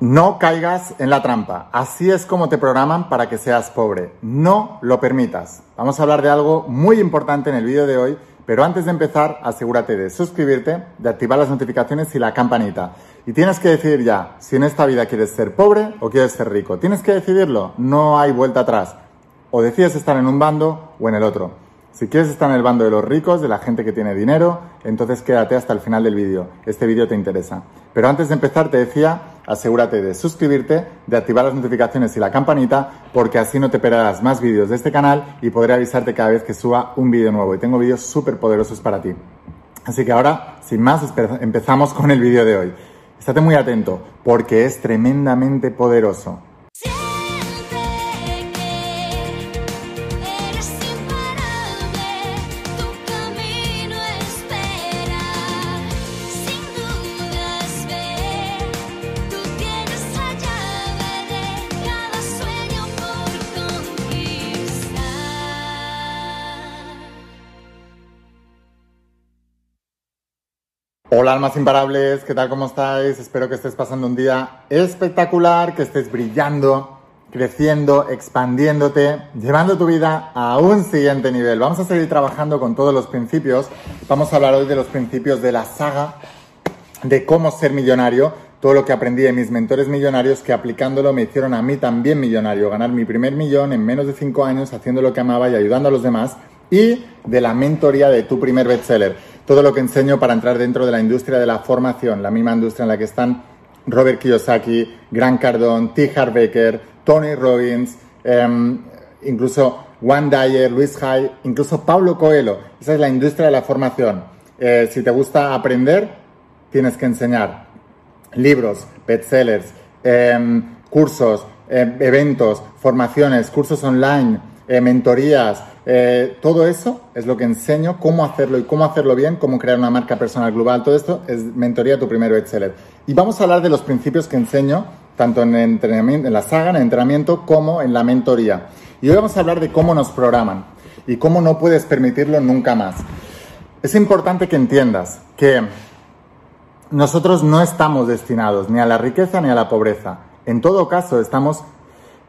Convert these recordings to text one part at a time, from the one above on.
No caigas en la trampa. Así es como te programan para que seas pobre. No lo permitas. Vamos a hablar de algo muy importante en el vídeo de hoy, pero antes de empezar, asegúrate de suscribirte, de activar las notificaciones y la campanita. Y tienes que decidir ya si en esta vida quieres ser pobre o quieres ser rico. Tienes que decidirlo. No hay vuelta atrás. O decides estar en un bando o en el otro. Si quieres estar en el bando de los ricos, de la gente que tiene dinero, entonces quédate hasta el final del vídeo. Este vídeo te interesa. Pero antes de empezar te decía, asegúrate de suscribirte, de activar las notificaciones y la campanita, porque así no te perderás más vídeos de este canal y podré avisarte cada vez que suba un vídeo nuevo. Y tengo vídeos súper poderosos para ti. Así que ahora, sin más, empezamos con el vídeo de hoy. Estate muy atento, porque es tremendamente poderoso. Hola almas imparables, ¿qué tal? ¿Cómo estáis? Espero que estés pasando un día espectacular, que estés brillando, creciendo, expandiéndote, llevando tu vida a un siguiente nivel. Vamos a seguir trabajando con todos los principios. Vamos a hablar hoy de los principios de la saga de cómo ser millonario, todo lo que aprendí de mis mentores millonarios que aplicándolo me hicieron a mí también millonario, ganar mi primer millón en menos de cinco años haciendo lo que amaba y ayudando a los demás y de la mentoría de tu primer bestseller todo lo que enseño para entrar dentro de la industria de la formación, la misma industria en la que están Robert Kiyosaki, Grant Cardone, T. Harbecker, Tony Robbins, em, incluso Juan Dyer, Luis Hay, incluso Pablo Coelho. Esa es la industria de la formación. Eh, si te gusta aprender, tienes que enseñar libros, bestsellers, em, cursos, em, eventos, formaciones, cursos online, eh, mentorías, eh, todo eso es lo que enseño, cómo hacerlo y cómo hacerlo bien, cómo crear una marca personal global, todo esto es mentoría tu primer bestseller. Y vamos a hablar de los principios que enseño, tanto en, entrenamiento, en la saga, en el entrenamiento, como en la mentoría. Y hoy vamos a hablar de cómo nos programan y cómo no puedes permitirlo nunca más. Es importante que entiendas que nosotros no estamos destinados ni a la riqueza ni a la pobreza. En todo caso, estamos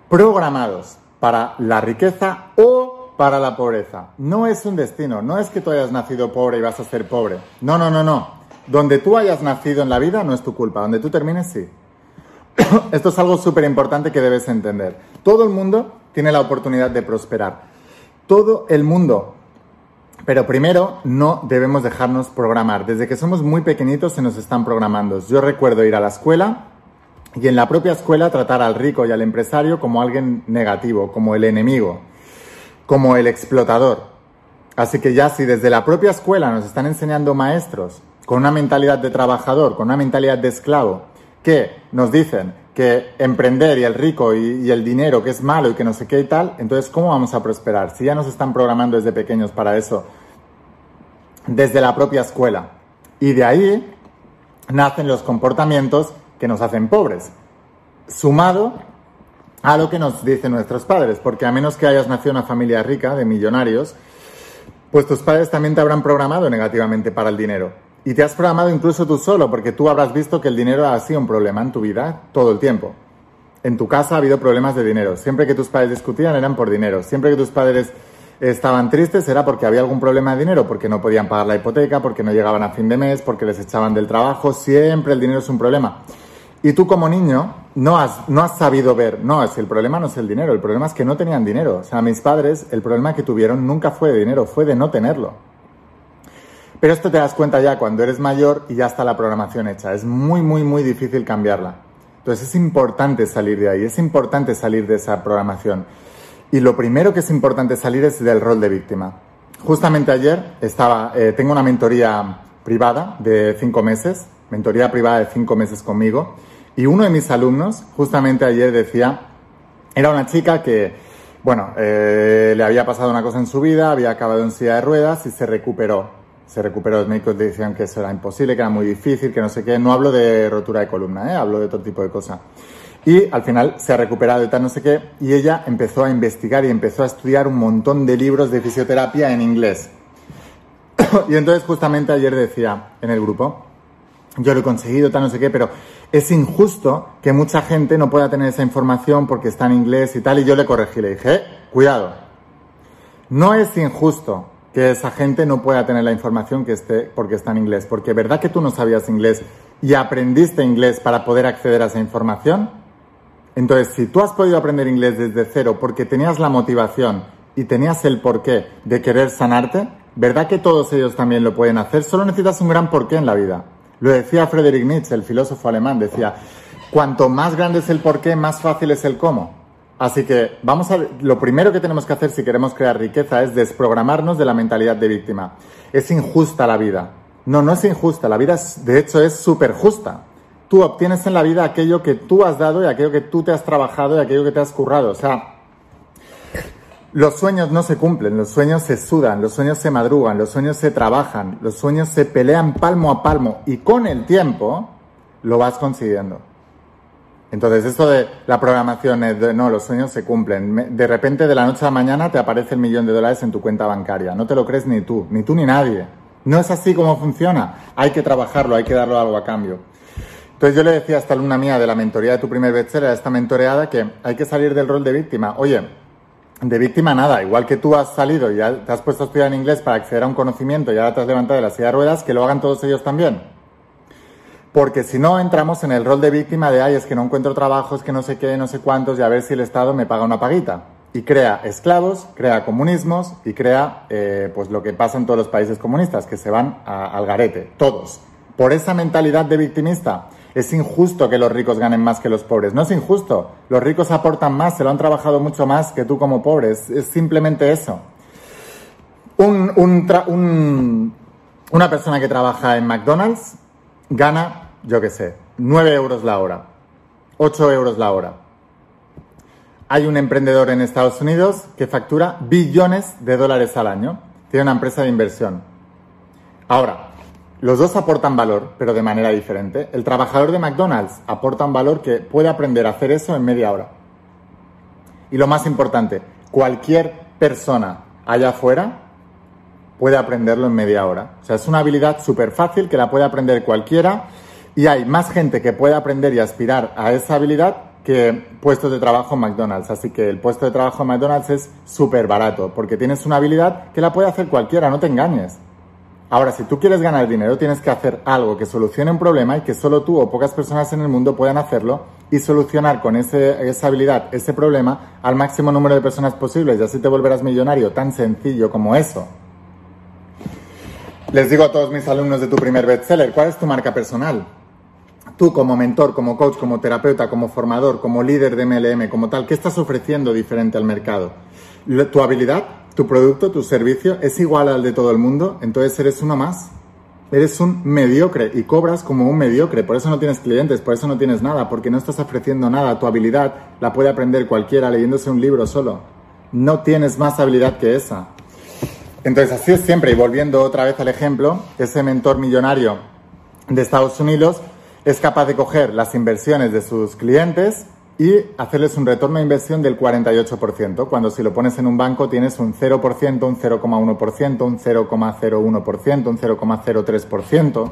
programados para la riqueza o para la pobreza. No es un destino, no es que tú hayas nacido pobre y vas a ser pobre. No, no, no, no. Donde tú hayas nacido en la vida no es tu culpa, donde tú termines sí. Esto es algo súper importante que debes entender. Todo el mundo tiene la oportunidad de prosperar. Todo el mundo. Pero primero no debemos dejarnos programar. Desde que somos muy pequeñitos se nos están programando. Yo recuerdo ir a la escuela y en la propia escuela tratar al rico y al empresario como alguien negativo, como el enemigo como el explotador. Así que ya si desde la propia escuela nos están enseñando maestros con una mentalidad de trabajador, con una mentalidad de esclavo, que nos dicen que emprender y el rico y, el dinero que es malo y que no sé qué y tal, entonces ¿cómo vamos a prosperar? Si ya nos están programando desde pequeños para eso, desde la propia escuela. Y de ahí nacen los comportamientos que nos hacen pobres, sumado a lo que nos dicen nuestros padres, porque a menos que hayas nacido en una familia rica, de millonarios, pues tus padres también te habrán programado negativamente para el dinero. Y te has programado incluso tú solo, porque tú habrás visto que el dinero ha sido un problema en tu vida todo el tiempo. En tu casa ha habido problemas de dinero. Siempre que tus padres discutían eran por dinero. Siempre que tus padres estaban tristes era porque había algún problema de dinero, porque no podían pagar la hipoteca, porque no llegaban a fin de mes, porque les echaban del trabajo. Siempre el dinero es un problema. Y tú como niño no has, no has sabido ver, no, es el problema no es el dinero, el problema es que no tenían dinero. O sea, mis padres, el problema que tuvieron nunca fue de dinero, fue de no tenerlo. Pero esto te das cuenta ya cuando eres mayor y ya está la programación hecha. Es muy, muy, muy difícil cambiarla. Entonces es importante salir de ahí, es importante salir de esa programación. Y lo primero que es importante salir es del rol de víctima. Justamente ayer estaba, eh, tengo una mentoría privada de cinco meses, mentoría privada de cinco meses conmigo, y uno de mis alumnos, justamente ayer decía, era una chica que, bueno, eh, le había pasado una cosa en su vida, había acabado en silla de ruedas y se recuperó. Se recuperó, los médicos decían que eso era imposible, que era muy difícil, que no sé qué. No hablo de rotura de columna, ¿eh? hablo de otro tipo de cosas. Y al final se ha recuperado y tal, no sé qué. Y ella empezó a investigar y empezó a estudiar un montón de libros de fisioterapia en inglés. y entonces justamente ayer decía en el grupo, yo lo he conseguido, tal, no sé qué, pero es injusto que mucha gente no pueda tener esa información porque está en inglés y tal. Y yo le corregí, le dije, eh, cuidado, no es injusto que esa gente no pueda tener la información que esté porque está en inglés, porque ¿verdad que tú no sabías inglés y aprendiste inglés para poder acceder a esa información? Entonces, si tú has podido aprender inglés desde cero porque tenías la motivación y tenías el porqué de querer sanarte, ¿verdad que todos ellos también lo pueden hacer? Solo necesitas un gran porqué en la vida. Lo decía Friedrich Nietzsche, el filósofo alemán, decía, cuanto más grande es el porqué, más fácil es el cómo. Así que vamos a lo primero que tenemos que hacer si queremos crear riqueza es desprogramarnos de la mentalidad de víctima. Es injusta la vida. No, no es injusta, la vida de hecho es súper justa. Tú obtienes en la vida aquello que tú has dado y aquello que tú te has trabajado y aquello que te has currado. O sea, los sueños no se cumplen, los sueños se sudan, los sueños se madrugan, los sueños se trabajan, los sueños se pelean palmo a palmo y con el tiempo lo vas consiguiendo. Entonces, esto de la programación es de, no, los sueños se cumplen. De repente, de la noche a la mañana, te aparece el millón de dólares en tu cuenta bancaria. No te lo crees ni tú, ni tú ni nadie. No es así como funciona. Hay que trabajarlo, hay que darlo algo a cambio. Entonces yo le decía a esta alumna mía de la mentoría de tu primer bestseller, a esta mentoreada, que hay que salir del rol de víctima. Oye, de víctima nada, igual que tú has salido y te has puesto a estudiar en inglés para acceder a un conocimiento y ahora te has levantado de la silla de ruedas, que lo hagan todos ellos también. Porque si no entramos en el rol de víctima de, ay, es que no encuentro trabajo, es que no sé qué, no sé cuántos, y a ver si el Estado me paga una paguita. Y crea esclavos, crea comunismos y crea eh, pues lo que pasa en todos los países comunistas, que se van al garete, todos. Por esa mentalidad de victimista, es injusto que los ricos ganen más que los pobres. No es injusto. Los ricos aportan más, se lo han trabajado mucho más que tú como pobre. Es, simplemente eso. una persona que trabaja en McDonald's gana, yo qué sé, 9 euros la hora, 8 euros la hora. Hay un emprendedor en Estados Unidos que factura billones de dólares al año. Tiene una empresa de inversión. Ahora, los dos aportan valor, pero de manera diferente. El trabajador de McDonald's aporta un valor que puede aprender a hacer eso en media hora. Y lo más importante, cualquier persona allá afuera puede aprenderlo en media hora. O sea, es una habilidad súper fácil que la puede aprender cualquiera y hay más gente que puede aprender y aspirar a esa habilidad que puestos de trabajo en McDonald's. Así que el puesto de trabajo en McDonald's es súper barato porque tienes una habilidad que la puede hacer cualquiera, no te engañes. Ahora, si tú quieres ganar dinero, tienes que hacer algo que solucione un problema y que solo tú o pocas personas en el mundo puedan hacerlo y solucionar con esa habilidad ese problema al máximo número de personas posibles y así te volverás millonario, tan sencillo como eso. Les digo a todos mis alumnos de tu primer bestseller, ¿cuál es tu marca personal? Tú como mentor, como coach, como terapeuta, como formador, como líder de MLM, como tal, ¿qué estás ofreciendo diferente al mercado? ¿Tu habilidad? Tu producto, tu servicio es igual al de todo el mundo, entonces eres uno más. Eres un mediocre y cobras como un mediocre, por eso no tienes clientes, por eso no tienes nada, porque no estás ofreciendo nada. Tu habilidad la puede aprender cualquiera leyéndose un libro solo. No tienes más habilidad que esa. Entonces así es siempre, y volviendo otra vez al ejemplo, ese mentor millonario de Estados Unidos es capaz de coger las inversiones de sus clientes y hacerles un retorno de inversión del 48%, cuando si lo pones en un banco tienes un 0%, un 0,1%, un 0,01%, un 0,03%.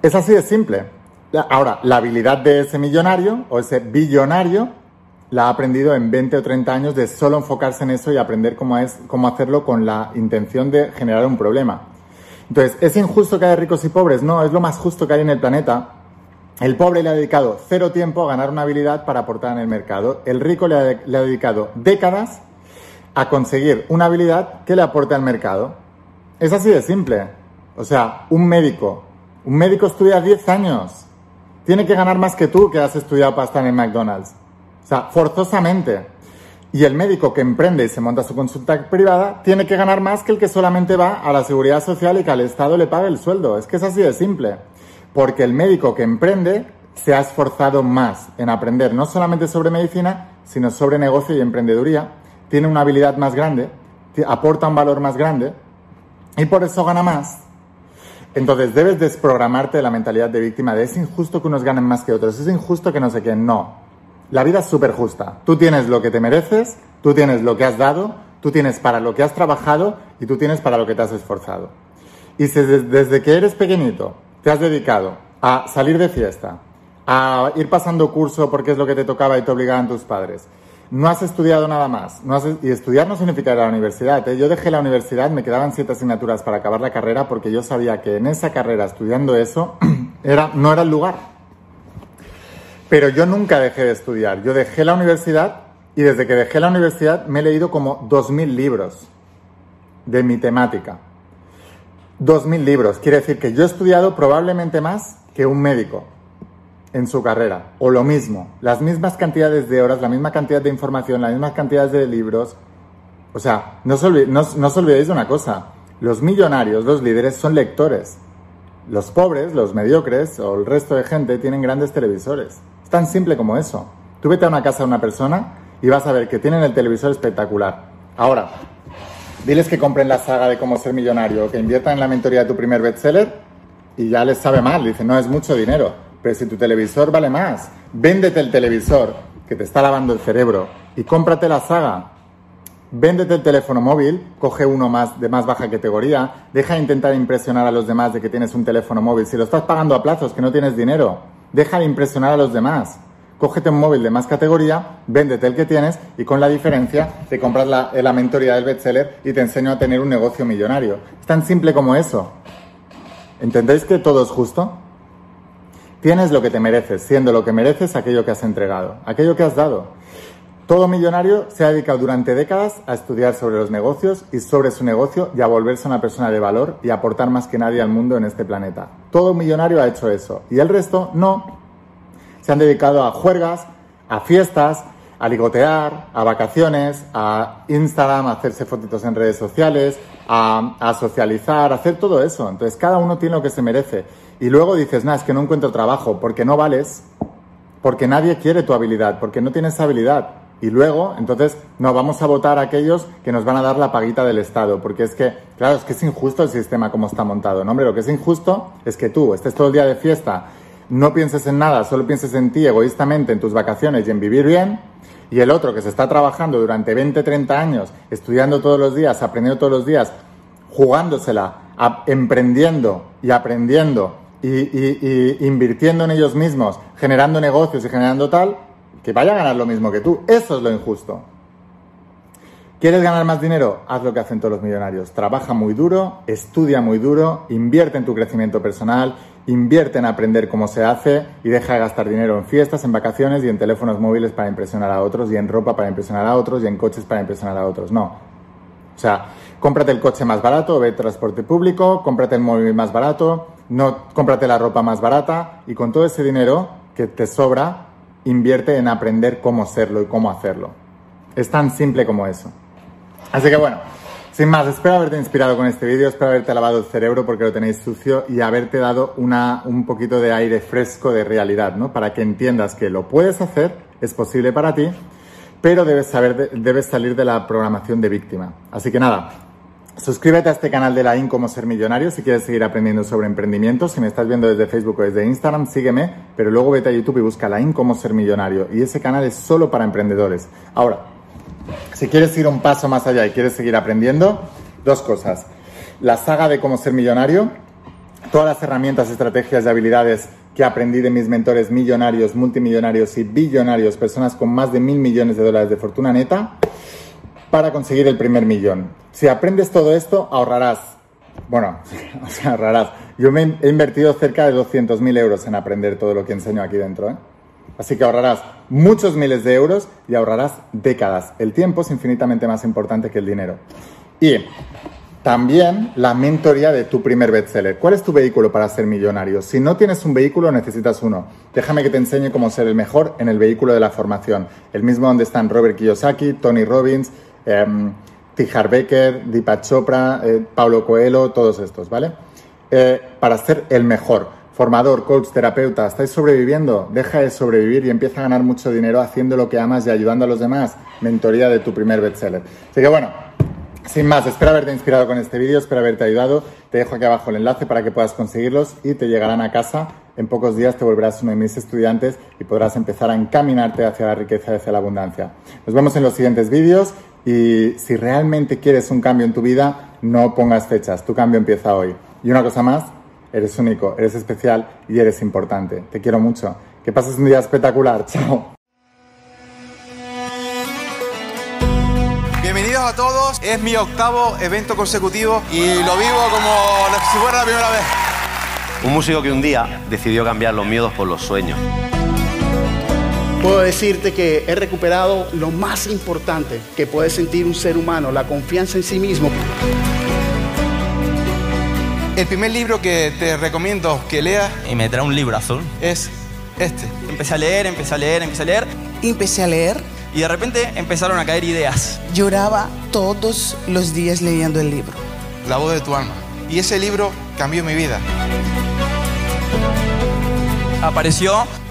Es así de simple. Ahora, la habilidad de ese millonario o ese billonario la ha aprendido en 20 o 30 años de solo enfocarse en eso y aprender cómo, es, cómo hacerlo con la intención de generar un problema. Entonces, ¿es injusto que haya ricos y pobres? No, es lo más justo que hay en el planeta el pobre le ha dedicado cero tiempo a ganar una habilidad para aportar en el mercado. El rico le ha, dedicado décadas a conseguir una habilidad que le aporte al mercado. Es así de simple. O sea, un médico. Un médico estudia 10 años. Tiene que ganar más que tú que has estudiado para estar en McDonald's. O sea, forzosamente. Y el médico que emprende y se monta su consulta privada tiene que ganar más que el que solamente va a la seguridad social y que al Estado le pague el sueldo. Es que es así de simple porque el médico que emprende se ha esforzado más en aprender no solamente sobre medicina, sino sobre negocio y emprendeduría, tiene una habilidad más grande, aporta un valor más grande y por eso gana más. Entonces debes desprogramarte de la mentalidad de víctima de es injusto que unos ganen más que otros, es injusto que no sé quién, no. La vida es súper justa. Tú tienes lo que te mereces, tú tienes lo que has dado, tú tienes para lo que has trabajado y tú tienes para lo que te has esforzado. Y si desde que eres pequeñito te has dedicado a salir de fiesta, a ir pasando curso porque es lo que te tocaba y te obligaban tus padres. No has estudiado nada más. No has, y estudiar no significa ir a la universidad. ¿eh? Yo dejé la universidad, me quedaban siete asignaturas para acabar la carrera porque yo sabía que en esa carrera, estudiando eso, era, no era el lugar. Pero yo nunca dejé de estudiar. Yo dejé la universidad y desde que dejé la universidad me he leído como 2.000 libros de mi temática. 2.000 libros. Quiere decir que yo he estudiado probablemente más que un médico en su carrera. O lo mismo, las mismas cantidades de horas, la misma cantidad de información, las mismas cantidades de libros. O sea, no os, olvidéis de una cosa. Los millonarios, los líderes, son lectores. Los pobres, los mediocres o el resto de gente tienen grandes televisores. Es tan simple como eso. Tú vete a una casa de una persona y vas a ver que tienen el televisor espectacular. Ahora, diles que compren la saga de cómo ser millonario que inviertan en la mentoría de tu primer bestseller y ya les sabe mal. Dicen, no, es mucho dinero. Pero si tu televisor vale más, véndete el televisor que te está lavando el cerebro y cómprate la saga. Véndete el teléfono móvil, coge uno más de más baja categoría, deja de intentar impresionar a los demás de que tienes un teléfono móvil. Si lo estás pagando a plazos, que no tienes dinero, deja de impresionar a los demás. Cógete un móvil de más categoría, véndete el que tienes y con la diferencia te compras la, la mentoría del bestseller y te enseño a tener un negocio millonario. Es tan simple como eso. ¿Entendéis que todo es justo? Tienes lo que te mereces, siendo lo que mereces aquello que has entregado, aquello que has dado. Todo millonario se ha dedicado durante décadas a estudiar sobre los negocios y sobre su negocio y a volverse una persona de valor y aportar más que nadie al mundo en este planeta. Todo millonario ha hecho eso y el resto no. Se han dedicado a juergas, a fiestas, a ligotear, a vacaciones, a Instagram, a hacerse fotitos en redes sociales, a, a socializar, a hacer todo eso. Entonces cada uno tiene lo que se merece y luego dices, nada, es que no encuentro trabajo, porque no vales, porque nadie quiere tu habilidad, porque no tienes habilidad. Y luego, entonces, no, vamos a votar a aquellos que nos van a dar la paguita del Estado, porque es que, claro, es que es injusto el sistema como está montado, ¿no? Hombre, lo que es injusto es que tú estés todo el día de fiesta, no pienses en nada, solo pienses en ti egoístamente, en tus vacaciones y en vivir bien, y el otro que se está trabajando durante 20, 30 años, estudiando todos los días, aprendiendo todos los días, jugándosela, emprendiendo y aprendiendo y, invirtiendo en ellos mismos, generando negocios y generando tal, que vaya a ganar lo mismo que tú. Eso es lo injusto. ¿Quieres ganar más dinero? Haz lo que hacen todos los millonarios. Trabaja muy duro, estudia muy duro, invierte en tu crecimiento personal, invierte en aprender cómo se hace y deja de gastar dinero en fiestas, en vacaciones y en teléfonos móviles para impresionar a otros y en ropa para impresionar a otros y en coches para impresionar a otros. No. O sea, cómprate el coche más barato, ve transporte público, cómprate el móvil más barato, no cómprate la ropa más barata y con todo ese dinero que te sobra, invierte en aprender cómo serlo y cómo hacerlo. Es tan simple como eso. Así que bueno, sin más, espero haberte inspirado con este vídeo, espero haberte lavado el cerebro porque lo tenéis sucio y haberte dado una, un poquito de aire fresco de realidad, ¿no? Para que entiendas que lo puedes hacer, es posible para ti, pero debes, saber, debes salir de la programación de víctima. Así que nada, Suscríbete a este canal de la IN como ser millonario si quieres seguir aprendiendo sobre emprendimiento. Si me estás viendo desde Facebook o desde Instagram, sígueme, pero luego vete a YouTube y busca la IN como ser millonario. Y ese canal es solo para emprendedores. Ahora, si quieres ir un paso más allá y quieres seguir aprendiendo, dos cosas. La saga de cómo ser millonario, todas las herramientas, estrategias y habilidades que aprendí de mis mentores millonarios, multimillonarios y billonarios, personas con más de mil millones de dólares de fortuna neta para conseguir el primer millón. Si aprendes todo esto, ahorrarás. Bueno, ahorrarás. Yo me he invertido cerca de 200.000 euros en aprender todo lo que enseño aquí dentro. ¿eh? Así que ahorrarás muchos miles de euros y ahorrarás décadas. El tiempo es infinitamente más importante que el dinero. Y también la mentoría de tu primer bestseller. ¿Cuál es tu vehículo para ser millonario? Si no tienes un vehículo, necesitas uno. Déjame que te enseñe cómo ser el mejor en el vehículo de la formación. El mismo donde están Robert Kiyosaki, Tony Robbins, eh, Tijar Becker, Deepak Chopra, eh, Paulo Coelho, todos estos, ¿vale? Eh, para ser el mejor. Formador, coach, terapeuta, ¿estáis sobreviviendo? Deja de sobrevivir y empieza a ganar mucho dinero haciendo lo que amas y ayudando a los demás. Mentoría de tu primer bestseller. Así que bueno, sin más, espero haberte inspirado con este vídeo, espero haberte ayudado. Te dejo aquí abajo el enlace para que puedas conseguirlos y te llegarán a casa. En pocos días te volverás uno de mis estudiantes y podrás empezar a encaminarte hacia la riqueza y hacia la abundancia. Nos vemos en los siguientes vídeos y si realmente quieres un cambio en tu vida, no pongas fechas, tu cambio empieza hoy. Y una cosa más, Eres único, eres especial y eres importante. Te quiero mucho. Que pases un día espectacular. Chao. Bienvenidos a todos. Es mi octavo evento consecutivo y lo vivo como si fuera la primera vez. Un músico que un día decidió cambiar los miedos por los sueños. Puedo decirte que he recuperado lo más importante que puede sentir un ser humano, la confianza en sí mismo. El primer libro que te recomiendo que leas y me trae un libro azul es este. Empecé a leer, empecé a leer, empecé a leer. Empecé a leer. Y de repente empezaron a caer ideas. Lloraba todos los días leyendo el libro. La voz de tu alma. Y ese libro cambió mi vida. Apareció